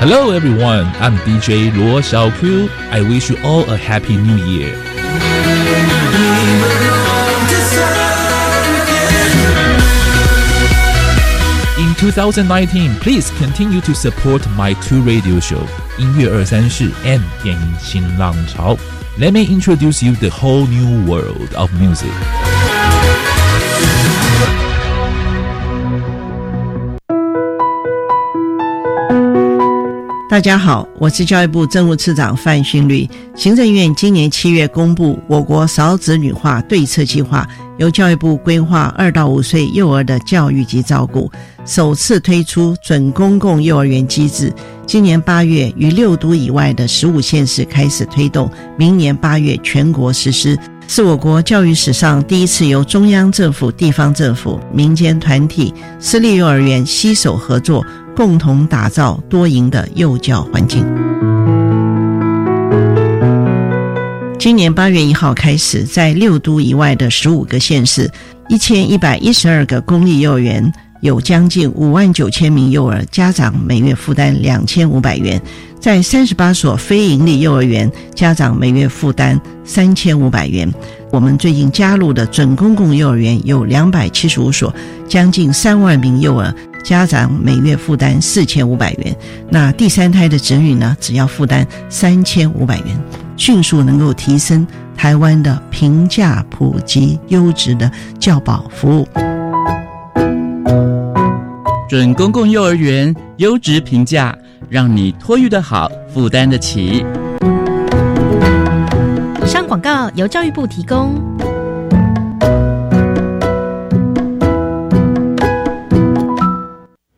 Hello everyone, I'm DJ Luo Xiaoqiu. I wish you all a happy new year. In 2019, please continue to support my two radio show, 音乐二三事 and 电音新浪潮. Let me introduce you the whole new world of music. 大家好，我是教育部政务次长范训律。行政院今年七月公布我国少子女化对策计划，由教育部规划二到五岁幼儿的教育及照顾，首次推出准公共幼儿园机制。今年八月于六都以外的十五县市开始推动，明年八月全国实施，是我国教育史上第一次由中央政府、地方政府、民间团体、私立幼儿园携手合作。共同打造多赢的幼教环境。今年八月一号开始，在六都以外的十五个县市，一千一百一十二个公立幼儿园，有将近五万九千名幼儿家长每月负担两千五百元；在三十八所非营利幼儿园，家长每月负担三千五百元。我们最近加入的准公共幼儿园有两百七十五所，将近三万名幼儿。家长每月负担四千五百元，那第三胎的子女呢，只要负担三千五百元，迅速能够提升台湾的平价、普及、优质的教保服务。准公共幼儿园优质评价，让你托育的好，负担得起。上广告由教育部提供。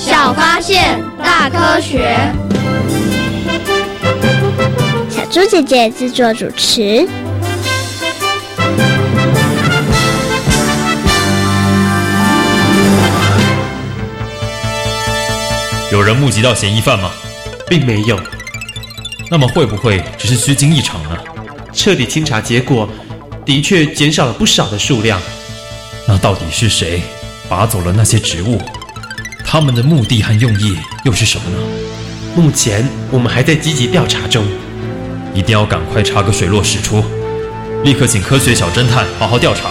小发现，大科学。小猪姐姐制作主持。有人目击到嫌疑犯吗？并没有。那么会不会只是虚惊一场呢？彻底清查结果，的确减少了不少的数量。那到底是谁拔走了那些植物？他们的目的和用意又是什么呢？目前我们还在积极调查中，一定要赶快查个水落石出，立刻请科学小侦探好好调查。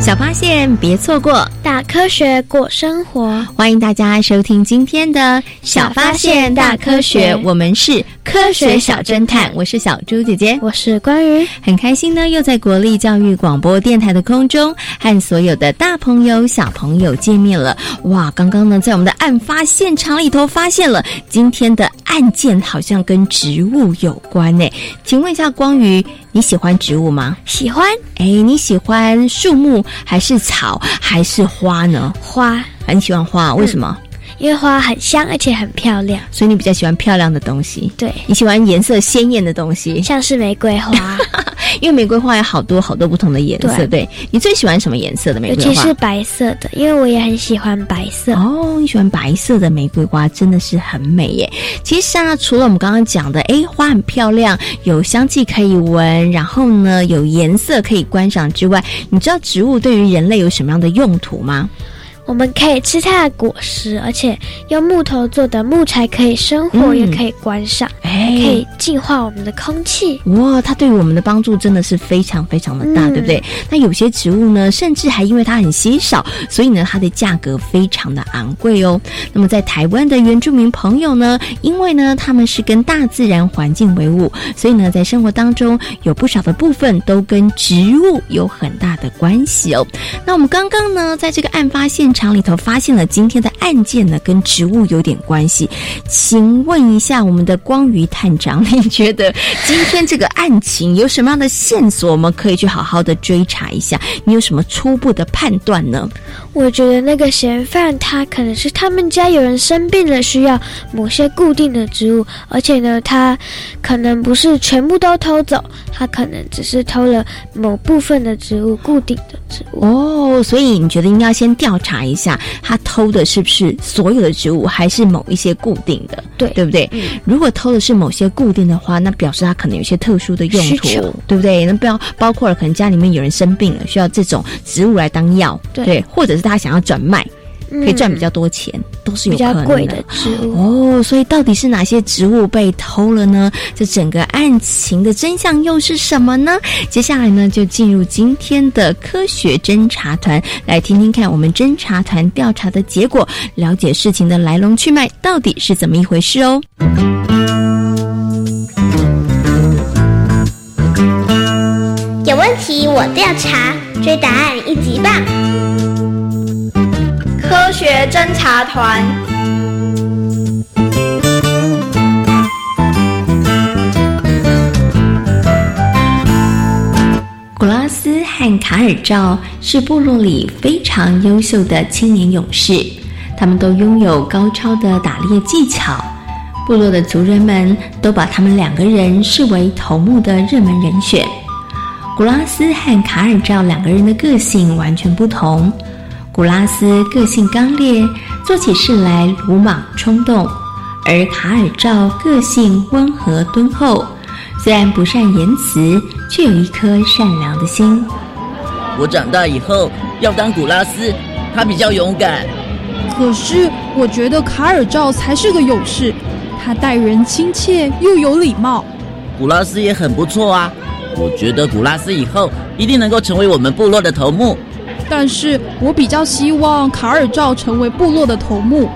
小发现别错过，大科学过生活。欢迎大家收听今天的小发现大科学，我们是科学小侦探，我是小猪姐姐，我是关于很开心呢，又在国立教育广播电台的空中和所有的大朋友小朋友见面了。哇，刚刚呢，在我们的案发现场里头发现了今天的案件，好像跟植物有关呢。请问一下，光宇，你喜欢植物吗？喜欢。哎，你喜欢树木？还是草还是花呢？花，很喜欢花，为什么？因为花很香，而且很漂亮，所以你比较喜欢漂亮的东西。对，你喜欢颜色鲜艳的东西，像是玫瑰花，因为玫瑰花有好多好多不同的颜色。对，你最喜欢什么颜色的玫瑰花？尤其是白色的，因为我也很喜欢白色。哦，你喜欢白色的玫瑰花，真的是很美耶。其实啊，除了我们刚刚讲的，哎，花很漂亮，有香气可以闻，然后呢，有颜色可以观赏之外，你知道植物对于人类有什么样的用途吗？我们可以吃它的果实，而且用木头做的木材可以生火，也可以观赏，哎，可以净化我们的空气。哇，它对于我们的帮助真的是非常非常的大，对不对？那有些植物呢，甚至还因为它很稀少，所以呢，它的价格非常的昂贵哦。那么在台湾的原住民朋友呢，因为呢，他们是跟大自然环境为伍，所以呢，在生活当中有不少的部分都跟植物有很大的关系哦。那我们刚刚呢，在这个案发现场里头发现了今天的案件呢，跟植物有点关系。请问一下，我们的光宇探长，你觉得今天这个案情有什么样的线索，我们可以去好好的追查一下？你有什么初步的判断呢？我觉得那个嫌犯他可能是他们家有人生病了，需要某些固定的植物，而且呢，他可能不是全部都偷走，他可能只是偷了某部分的植物，固定的植物。哦，所以你觉得应该先调查一下，他偷的是不是所有的植物，还是某一些固定的？对，对不对？嗯。如果偷的是某些固定的话，那表示他可能有些特殊的用途，对不对？那不要包括了，可能家里面有人生病了，需要这种植物来当药，对，或者是他想要转卖。可以赚比较多钱，都是有可能的植物哦。所以到底是哪些植物被偷了呢？这整个案情的真相又是什么呢？接下来呢，就进入今天的科学侦查团，来听听看我们侦查团调查的结果，了解事情的来龙去脉到底是怎么一回事哦。有问题我调查，追答案一级棒。侦查团，古拉斯和卡尔赵是部落里非常优秀的青年勇士，他们都拥有高超的打猎技巧，部落的族人们都把他们两个人视为头目的热门人选。古拉斯和卡尔赵两个人的个性完全不同。古拉斯个性刚烈，做起事来鲁莽冲动；而卡尔照个性温和敦厚，虽然不善言辞，却有一颗善良的心。我长大以后要当古拉斯，他比较勇敢。可是我觉得卡尔照才是个勇士，他待人亲切又有礼貌。古拉斯也很不错啊，我觉得古拉斯以后一定能够成为我们部落的头目。但是我比较希望卡尔照成为部落的头目。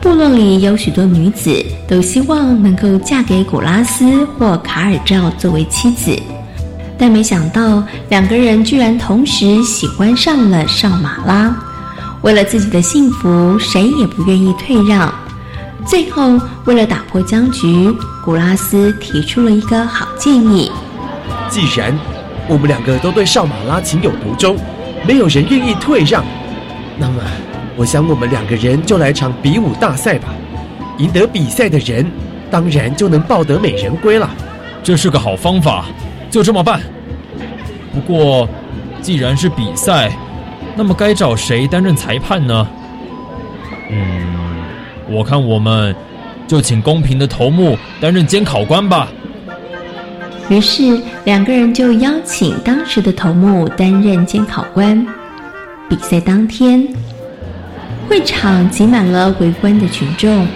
部落里有许多女子都希望能够嫁给古拉斯或卡尔照作为妻子，但没想到两个人居然同时喜欢上了少马拉。为了自己的幸福，谁也不愿意退让。最后，为了打破僵局，古拉斯提出了一个好建议：既然我们两个都对少马拉情有独钟。没有人愿意退让，那么，我想我们两个人就来场比武大赛吧。赢得比赛的人，当然就能抱得美人归了。这是个好方法，就这么办。不过，既然是比赛，那么该找谁担任裁判呢？嗯，我看我们就请公平的头目担任监考官吧。于是，两个人就邀请当时的头目担任监考官。比赛当天，会场挤满了围观的群众，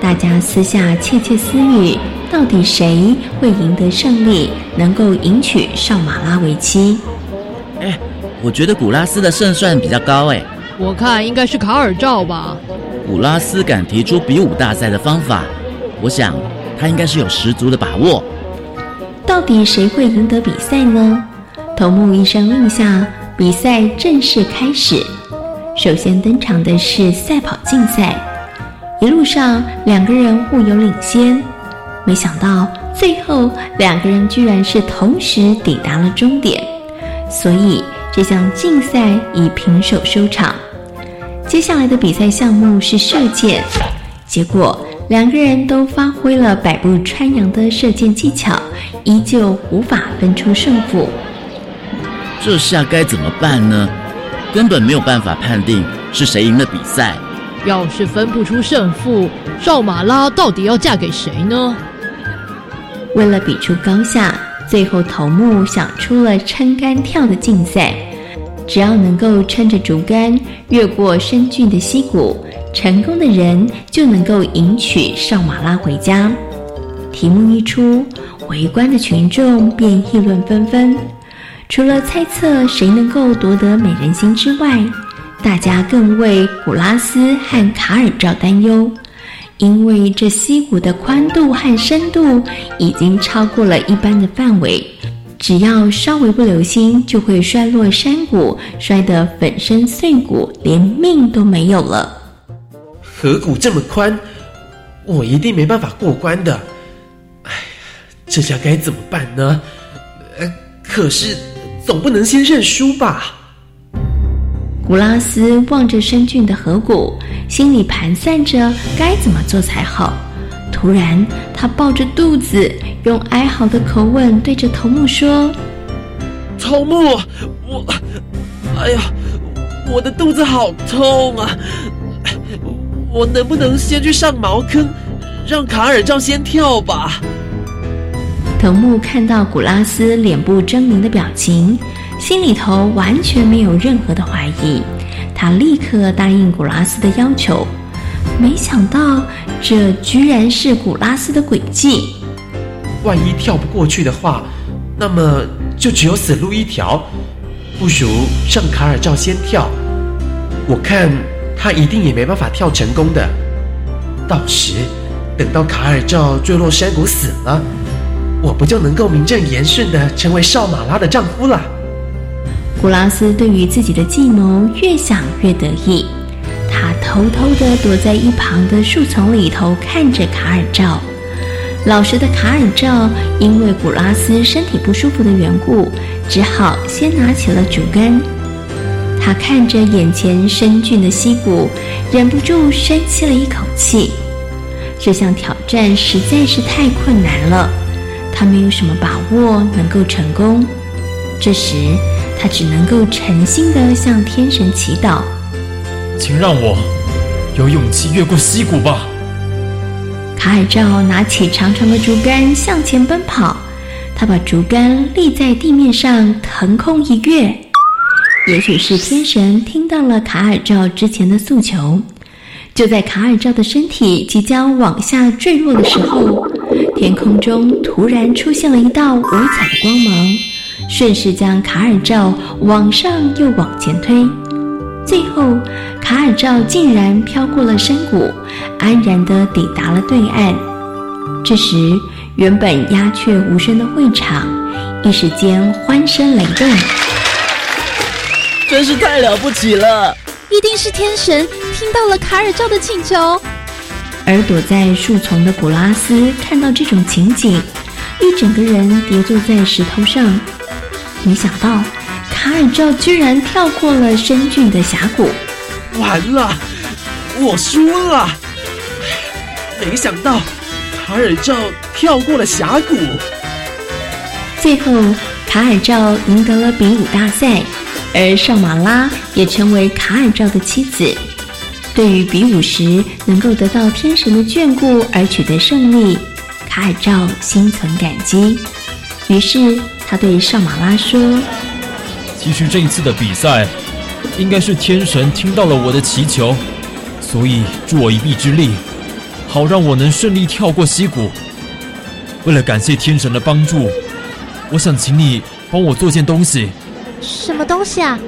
大家私下窃窃私语：到底谁会赢得胜利，能够迎娶少马拉为妻？哎，我觉得古拉斯的胜算比较高。哎，我看应该是卡尔赵吧。古拉斯敢提出比武大赛的方法，我想他应该是有十足的把握。到底谁会赢得比赛呢？头目一声令下，比赛正式开始。首先登场的是赛跑竞赛，一路上两个人互有领先，没想到最后两个人居然是同时抵达了终点，所以这项竞赛以平手收场。接下来的比赛项目是射箭，结果。两个人都发挥了百步穿杨的射箭技巧，依旧无法分出胜负。这下该怎么办呢？根本没有办法判定是谁赢了比赛。要是分不出胜负，赵马拉到底要嫁给谁呢？为了比出高下，最后头目想出了撑杆跳的竞赛。只要能够撑着竹竿越过深峻的溪谷，成功的人就能够迎娶少马拉回家。题目一出，围观的群众便议论纷纷。除了猜测谁能够夺得美人心之外，大家更为古拉斯和卡尔赵担忧，因为这溪谷的宽度和深度已经超过了一般的范围，只要稍微不留心，就会摔落山谷，摔得粉身碎骨，连命都没有了。河谷这么宽，我一定没办法过关的。哎，这下该怎么办呢？呃，可是总不能先认输吧？古拉斯望着深峻的河谷，心里盘算着该怎么做才好。突然，他抱着肚子，用哀嚎的口吻对着头目说：“头目，我……哎呀，我的肚子好痛啊！我能不能先去上茅坑，让卡尔照先跳吧？”藤木看到古拉斯脸部狰狞的表情。心里头完全没有任何的怀疑，他立刻答应古拉斯的要求。没想到，这居然是古拉斯的诡计。万一跳不过去的话，那么就只有死路一条。不如让卡尔照先跳，我看他一定也没办法跳成功的。到时等到卡尔照坠落山谷死了，我不就能够名正言顺的成为少马拉的丈夫了？古拉斯对于自己的计谋越想越得意，他偷偷的躲在一旁的树丛里头看着卡尔照。老实的卡尔照因为古拉斯身体不舒服的缘故，只好先拿起了竹竿。他看着眼前深峻的溪谷，忍不住深吸了一口气。这项挑战实在是太困难了，他没有什么把握能够成功。这时。他只能够诚心的向天神祈祷，请让我有勇气越过溪谷吧。卡尔照拿起长长的竹竿向前奔跑，他把竹竿立在地面上腾空一跃。也许是天神听到了卡尔照之前的诉求，就在卡尔照的身体即将往下坠落的时候，天空中突然出现了一道五彩的光芒。顺势将卡尔照往上又往前推，最后卡尔照竟然飘过了山谷，安然地抵达了对岸。这时，原本鸦雀无声的会场一时间欢声雷动。真是太了不起了！一定是天神听到了卡尔照的请求。而躲在树丛的古拉斯看到这种情景，一整个人跌坐在石头上。没想到，卡尔照居然跳过了深峻的峡谷。完了，我输了！没想到，卡尔照跳过了峡谷。最后，卡尔照赢得了比武大赛，而尚马拉也成为卡尔照的妻子。对于比武时能够得到天神的眷顾而取得胜利，卡尔照心存感激。于是。他对上马拉说：“其实这一次的比赛，应该是天神听到了我的祈求，所以助我一臂之力，好让我能顺利跳过溪谷。为了感谢天神的帮助，我想请你帮我做件东西。什么东西啊？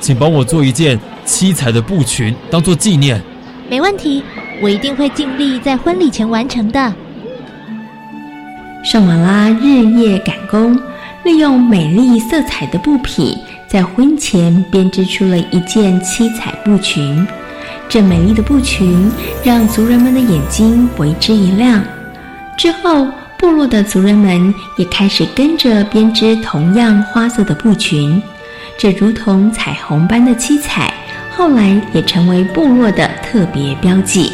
请帮我做一件七彩的布裙，当做纪念。没问题，我一定会尽力在婚礼前完成的。”圣瓦拉日夜赶工，利用美丽色彩的布匹，在婚前编织出了一件七彩布裙。这美丽的布裙让族人们的眼睛为之一亮。之后，部落的族人们也开始跟着编织同样花色的布裙。这如同彩虹般的七彩，后来也成为部落的特别标记。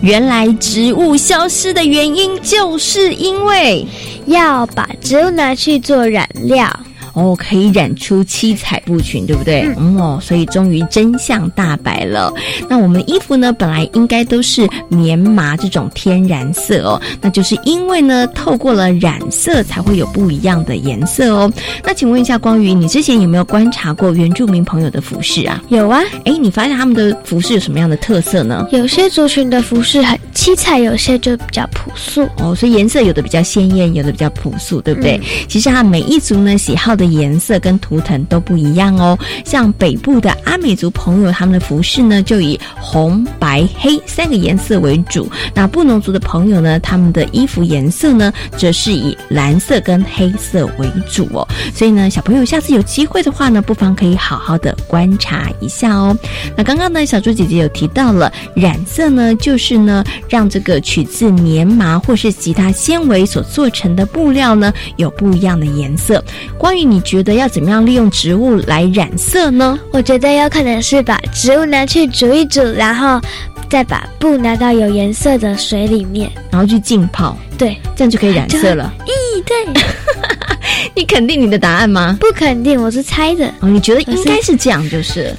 原来植物消失的原因，就是因为要把植物拿去做染料。哦，可以染出七彩布裙，对不对？嗯哦，所以终于真相大白了。那我们的衣服呢，本来应该都是棉麻这种天然色哦，那就是因为呢，透过了染色才会有不一样的颜色哦。那请问一下光宇，你之前有没有观察过原住民朋友的服饰啊？有啊，哎，你发现他们的服饰有什么样的特色呢？有些族群的服饰很七彩，有些就比较朴素哦，所以颜色有的比较鲜艳，有的比较朴素，对不对？嗯、其实啊，每一族呢喜好的颜色跟图腾都不一样哦。像北部的阿美族朋友，他们的服饰呢就以红、白、黑三个颜色为主；那布农族的朋友呢，他们的衣服颜色呢则是以蓝色跟黑色为主哦。所以呢，小朋友下次有机会的话呢，不妨可以好好的观察一下哦。那刚刚呢，小猪姐姐有提到了染色呢，就是呢让这个取自棉麻或是其他纤维所做成的布料呢有不一样的颜色。关于你觉得要怎么样利用植物来染色呢？我觉得有可能是把植物拿去煮一煮，然后再把布拿到有颜色的水里面，然后去浸泡，对，这样就可以染色了。咦，对。你肯定你的答案吗？不肯定，我是猜的。哦，你觉得应该是这样，就是，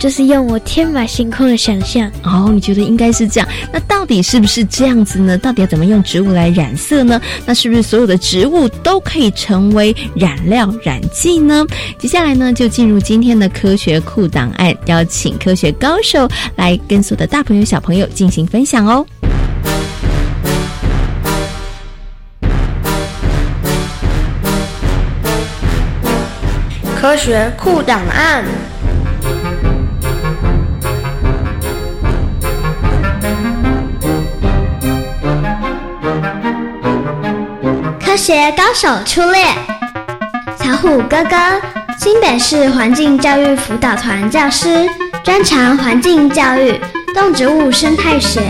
就是用我天马行空的想象。哦，你觉得应该是这样？那到底是不是这样子呢？到底要怎么用植物来染色呢？那是不是所有的植物都可以成为染料、染剂呢？接下来呢，就进入今天的科学库档案，邀请科学高手来跟所有的大朋友、小朋友进行分享哦。科学库档案。科学高手出列，小虎哥哥，新北市环境教育辅导团教师，专长环境教育、动植物生态学。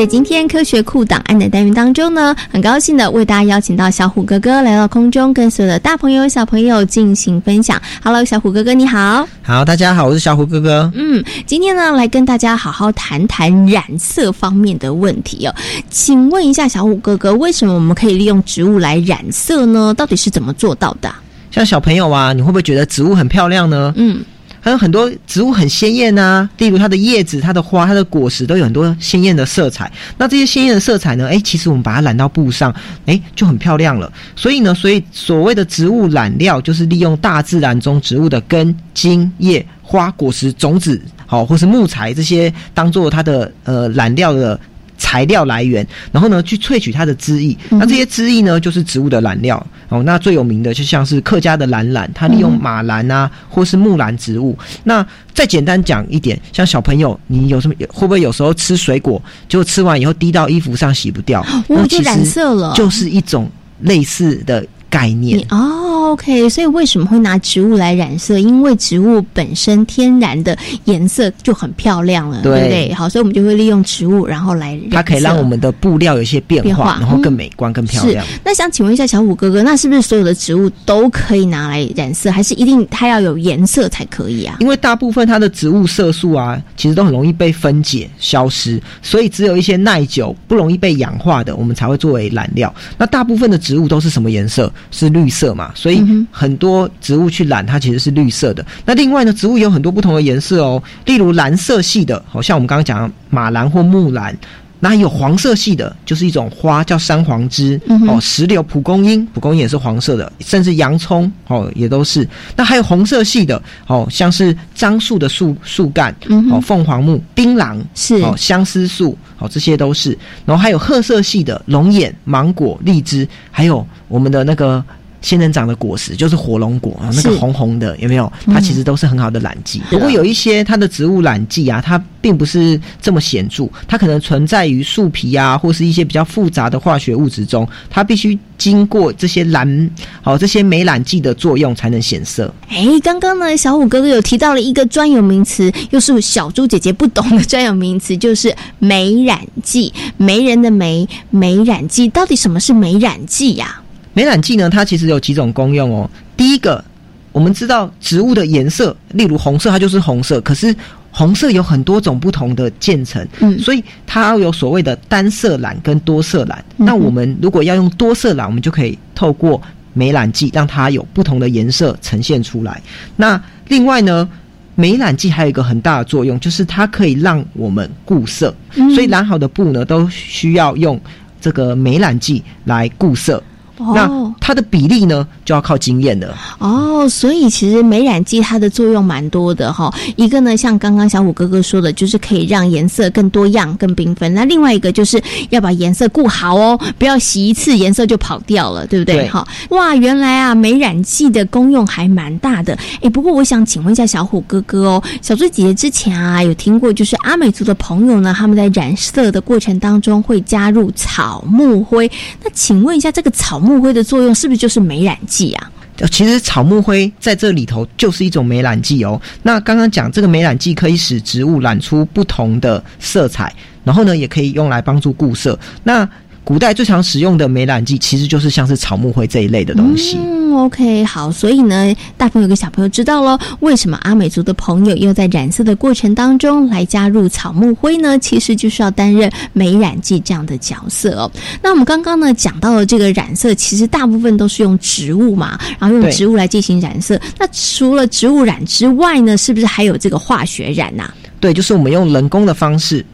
在今天科学库档案的单元当中呢，很高兴的为大家邀请到小虎哥哥来到空中，跟所有的大朋友、小朋友进行分享。Hello，小虎哥哥，你好。好，大家好，我是小虎哥哥。嗯，今天呢，来跟大家好好谈谈染色方面的问题哦。请问一下，小虎哥哥，为什么我们可以利用植物来染色呢？到底是怎么做到的？像小朋友啊，你会不会觉得植物很漂亮呢？嗯。还有很多植物很鲜艳啊，例如它的叶子、它的花、它的果实都有很多鲜艳的色彩。那这些鲜艳的色彩呢？诶，其实我们把它染到布上，诶，就很漂亮了。所以呢，所以所谓的植物染料，就是利用大自然中植物的根、茎、叶、花、果实、种子，好、哦，或是木材这些，当做它的呃染料的。材料来源，然后呢，去萃取它的汁液。那这些汁液呢，就是植物的染料。哦，那最有名的就像是客家的蓝染，它利用马兰啊，或是木兰植物。那再简单讲一点，像小朋友，你有什么会不会有时候吃水果，就吃完以后滴到衣服上洗不掉，我就染色了，就是一种类似的概念哦。OK，所以为什么会拿植物来染色？因为植物本身天然的颜色就很漂亮了，对不对？好，所以我们就会利用植物，然后来染色它可以让我们的布料有一些变化，变化然后更美观、更漂亮。那想请问一下小虎哥哥，那是不是所有的植物都可以拿来染色，还是一定它要有颜色才可以啊？因为大部分它的植物色素啊，其实都很容易被分解、消失，所以只有一些耐久、不容易被氧化的，我们才会作为染料。那大部分的植物都是什么颜色？是绿色嘛？所以很多植物去染它其实是绿色的。那另外呢，植物有很多不同的颜色哦，例如蓝色系的，好像我们刚刚讲马蓝或木兰。那有黄色系的，就是一种花叫山黄枝、嗯哦，石榴、蒲公英，蒲公英也是黄色的，甚至洋葱哦也都是。那还有红色系的哦，像是樟树的树树干，嗯哦，凤凰木、槟榔是哦，相思树哦，这些都是。然后还有褐色系的龙眼、芒果、荔枝，还有我们的那个。仙人掌的果实就是火龙果啊，那个红红的有没有？它其实都是很好的染剂。不过有一些它的植物染剂啊，它并不是这么显著，它可能存在于树皮啊，或是一些比较复杂的化学物质中，它必须经过这些染好、这些酶染剂的作用才能显色。哎，刚刚呢，小虎哥哥有提到了一个专有名词，又是小猪姐姐不懂的专有名词，就是酶染剂。媒人的媒，酶染剂，到底什么是酶染剂呀、酶染剂呢，它其实有几种功用哦。第一个，我们知道植物的颜色，例如红色，它就是红色。可是红色有很多种不同的渐层，嗯，所以它要有所谓的单色染跟多色染。嗯那我们如果要用多色染，我们就可以透过美染剂让它有不同的颜色呈现出来。那另外呢，美染剂还有一个很大的作用，就是它可以让我们固色，嗯所以染好的布呢都需要用这个美染剂来固色。哦那它的比例呢，就要靠经验了。哦，所以其实美染剂它的作用蛮多的哈、一个呢，像刚刚小虎哥哥说的，就是可以让颜色更多样、更缤纷。那另外一个就是要把颜色顾好哦，不要洗一次颜色就跑掉了，对不对？对好，哇，原来啊，美染剂的功用还蛮大的。哎，不过我想请问一下小虎哥哥哦，小猪姐姐之前啊有听过，就是阿美族的朋友呢，他们在染色的过程当中会加入草木灰。那请问一下，这个草木木灰的作用是不是就是美染剂啊？其实草木灰在这里头就是一种美染剂哦。那刚刚讲这个美染剂可以使植物染出不同的色彩，然后呢，也可以用来帮助固色。那古代最常使用的美染剂其实就是像是草木灰这一类的东西。嗯，OK，好，所以呢，大朋友跟小朋友知道喽，为什么阿美族的朋友又在染色的过程当中来加入草木灰呢？其实就是要担任美染剂这样的角色哦。那我们刚刚呢讲到了这个染色，其实大部分都是用植物嘛，然后用植物来进行染色。那除了植物染之外呢，是不是还有这个化学染呐、对，就是我们用人工的方式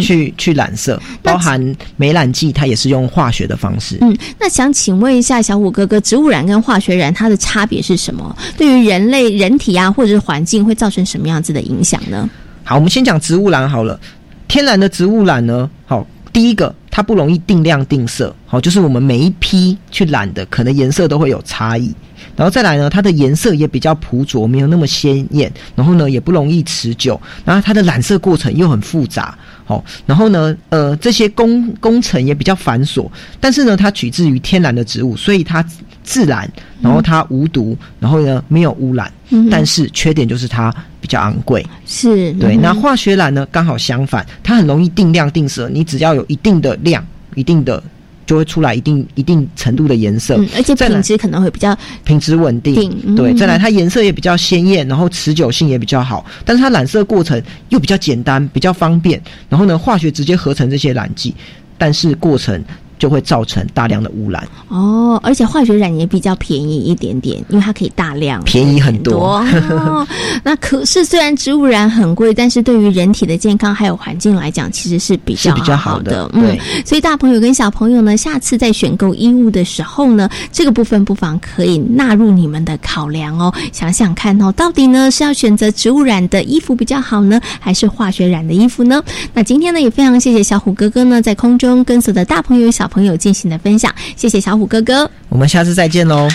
去、去染色，包含美染剂，它也是用化学的方式。嗯，那想请问一下小虎哥哥，植物染跟化学染它的差别是什么？对于人类、人体啊，或者是环境会造成什么样子的影响呢？好，我们先讲植物染好了。天然的植物染呢，好，第一个它不容易定量定色，好，就是我们每一批去染的，可能颜色都会有差异。然后再来呢，它的颜色也比较朴拙，没有那么鲜艳，然后呢也不容易持久，然后它的染色过程又很复杂，好，然后呢，呃，这些工工程也比较繁琐，但是呢，它取自于天然的植物，所以它自然，然后它无毒，然后呢没有污染，嗯但是缺点就是它比较昂贵。是对，嗯那化学染呢，刚好相反，它很容易定量定色，你只要有一定的量，一定的就会出来一定一定程度的颜色，嗯，而且品质可能会比较品质稳定。定对，嗯再来它颜色也比较鲜艳，然后持久性也比较好，但是它染色过程又比较简单，比较方便。然后呢，化学直接合成这些染剂，但是过程就会造成大量的污染。哦，而且化学染也比较便宜一点点，因为它可以大量便宜很多哦。那可是虽然植物染很贵，但是对于人体的健康还有环境来讲，其实是比较是比较好好的嗯，所以大朋友跟小朋友呢，下次在选购衣物的时候呢，这个部分不妨可以纳入你们的考量哦。想想看哦，到底呢是要选择植物染的衣服比较好呢，还是化学染的衣服呢？那今天呢，也非常谢谢小虎哥哥呢，在空中跟所有的大朋友小朋友进行的分享，谢谢小虎哥哥。我们下次再见喽。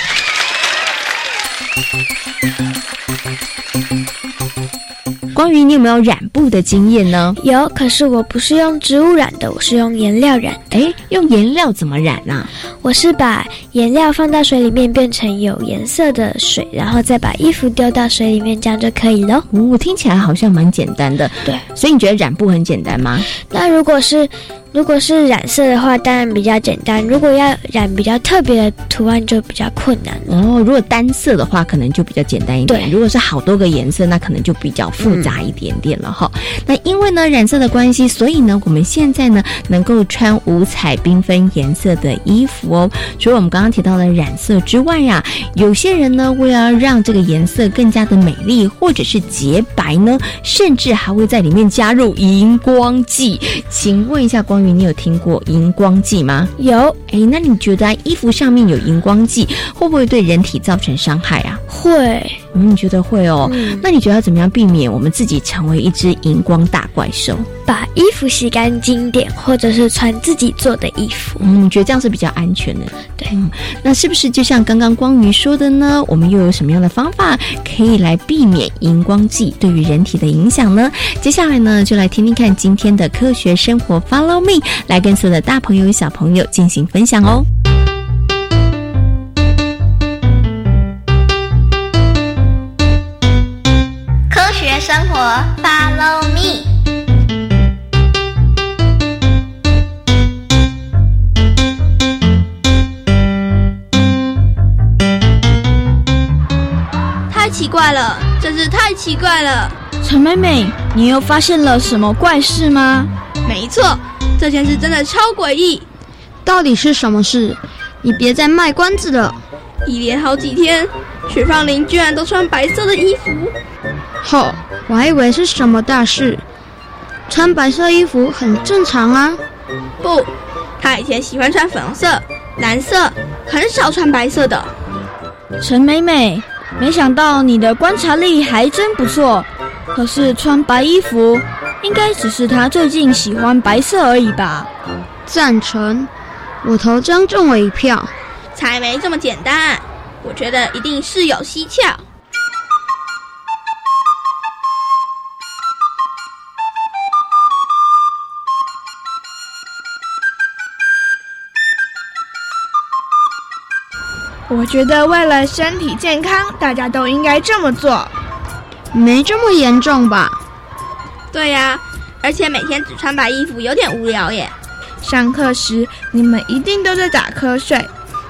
关于你有没有染布的经验呢？有，可是我不是用植物染的，我是用颜料染。诶，用颜料怎么染啊？我是把颜料放到水里面变成有颜色的水，然后再把衣服丢到水里面，这样就可以了。哦，听起来好像蛮简单的。对，所以你觉得染布很简单吗？那如果是如果是染色的话，当然比较简单；如果要染比较特别的图案，就比较困难了。哦，如果单色的话，可能就比较简单一点；对如果是好多个颜色，那可能就比较复杂一点点了哈。那因为呢染色的关系，所以呢我们现在呢能够穿五彩缤纷颜色的衣服哦。除了我们刚刚提到的染色之外呀、有些人呢为了让这个颜色更加的美丽或者是洁白呢，甚至还会在里面加入荧光剂。请问一下，光宇，你有听过荧光剂吗？有。哎，那你觉得衣服上面有荧光剂会不会对人体造成伤害啊？会。嗯，你觉得会哦？嗯那你觉得要怎么样避免我们自己成为一只荧光大怪兽？把衣服洗干净点，或者是穿自己做的衣服。嗯，你觉得这样是比较安全的？对。嗯，那是不是就像刚刚光宇说的呢？我们又有什么样的方法可以来避免荧光剂对于人体的影响呢？接下来呢，就来听听看今天的科学生活 Follow Me，来跟所有的大朋友、小朋友进行分享哦。科学生活，Follow me。怪了，真是太奇怪了！陈美美，你又发现了什么怪事吗？没错，这件事真的超诡异。到底是什么事？你别再卖关子了。一连好几天，许芳林居然都穿白色的衣服。吼，我还以为是什么大事。穿白色衣服很正常啊。不，她以前喜欢穿粉红色、蓝色，很少穿白色的。陈美美，没想到你的观察力还真不错。可是穿白衣服，应该只是他最近喜欢白色而已吧？赞成，我投张仲伟一票。才没这么简单，我觉得一定是有蹊跷。觉得为了身体健康，大家都应该这么做。没这么严重吧？对呀，而且每天只穿白衣服有点无聊耶。上课时你们一定都在打瞌睡。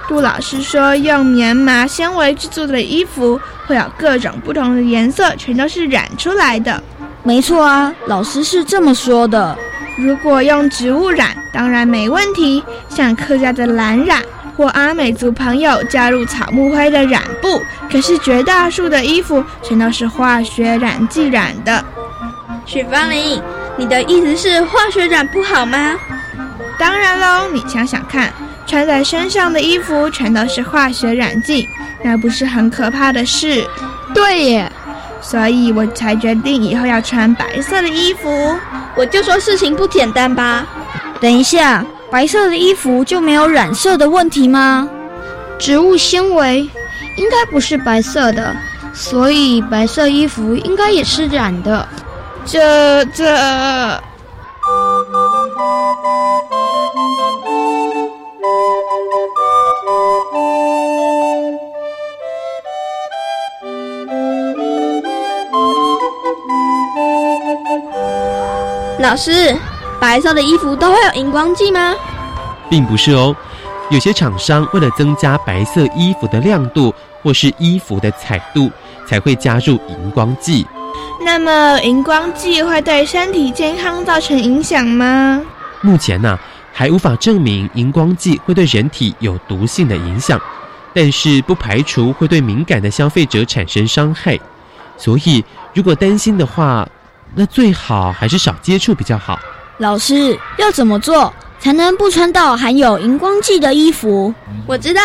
杜老师说，用棉麻纤维制作的衣服会有各种不同的颜色，全都是染出来的。没错啊，老师是这么说的。如果用植物染，当然没问题，像客家的蓝染。或阿美族朋友加入草木灰的染布，可是绝大多数的衣服全都是化学染剂染的。许芳玲，你的意思是化学染不好吗？当然喽，你想想看，穿在身上的衣服全都是化学染剂，那不是很可怕的事？对耶，所以我才决定以后要穿白色的衣服。我就说事情不简单吧。等一下。白色的衣服就没有染色的问题吗？植物纤维应该不是白色的，所以白色衣服应该也是染的。这这，老师。白色的衣服都会有荧光剂吗？并不是哦，有些厂商为了增加白色衣服的亮度或是衣服的彩度，才会加入荧光剂。那么，荧光剂会对身体健康造成影响吗？目前呢，还无法证明荧光剂会对人体有毒性的影响，但是不排除会对敏感的消费者产生伤害。所以，如果担心的话，那最好还是少接触比较好。老师要怎么做才能不穿到含有荧光剂的衣服？我知道，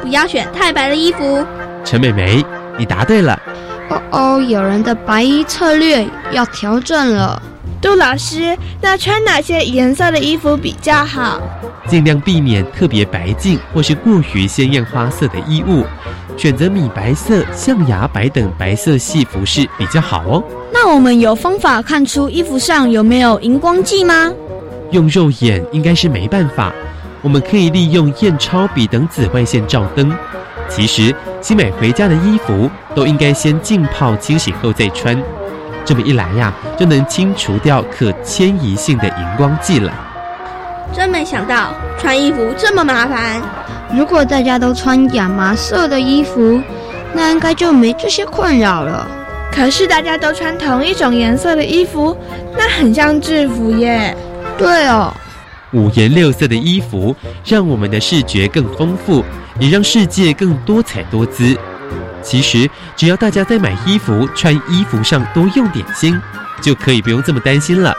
不要选太白的衣服。陈美美，你答对了。哦哦，有人的白衣策略要调整了。杜老师，那穿哪些颜色的衣服比较好？尽量避免特别白净或是过于鲜艳花色的衣物，选择米白色、象牙白等白色系服饰比较好哦。那我们有方法看出衣服上有没有荧光剂吗？用肉眼应该是没办法，我们可以利用验钞笔等紫外线照灯。其实新买回家的衣服都应该先浸泡清洗后再穿，这么一来呀，就能清除掉可迁移性的荧光剂了。真没想到穿衣服这么麻烦。如果大家都穿亚麻色的衣服，那应该就没这些困扰了。可是大家都穿同一种颜色的衣服，那很像制服耶。对哦，五颜六色的衣服让我们的视觉更丰富，也让世界更多彩多姿。其实只要大家在买衣服、穿衣服上多用点心，就可以不用这么担心了。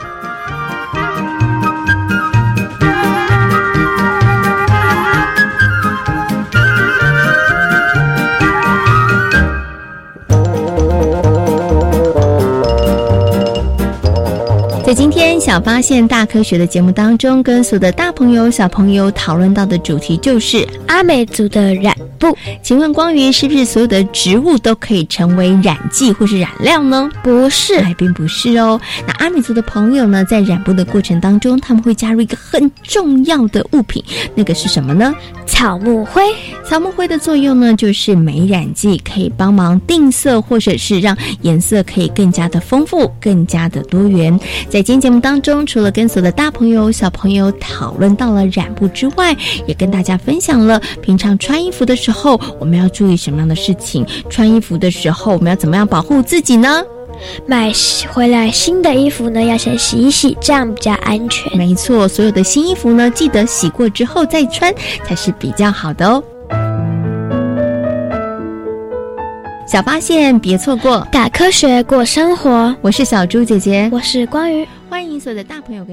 小发现大科学的节目当中，跟所有的大朋友、小朋友讨论到的主题就是阿美族的染布。请问光鱼是不是所有的植物都可以成为染剂或是染料呢？不是，还并不是哦。那阿美族的朋友呢，在染布的过程当中，他们会加入一个很重要的物品，那个是什么呢？草木灰。草木灰的作用呢，就是美染剂，可以帮忙定色，或者是让颜色可以更加的丰富、更加的多元。在今天节目当中，除了跟所有的大朋友、小朋友讨论到了染布之外，也跟大家分享了平常穿衣服的时候我们要注意什么样的事情。穿衣服的时候，我们要怎么样保护自己呢？买回来新的衣服呢，要先洗一洗，这样比较安全。没错，所有的新衣服呢，记得洗过之后再穿才是比较好的哦。小发现，别错过，打科学过生活。我是小猪姐姐，我是光宇，欢迎所有的大朋友跟。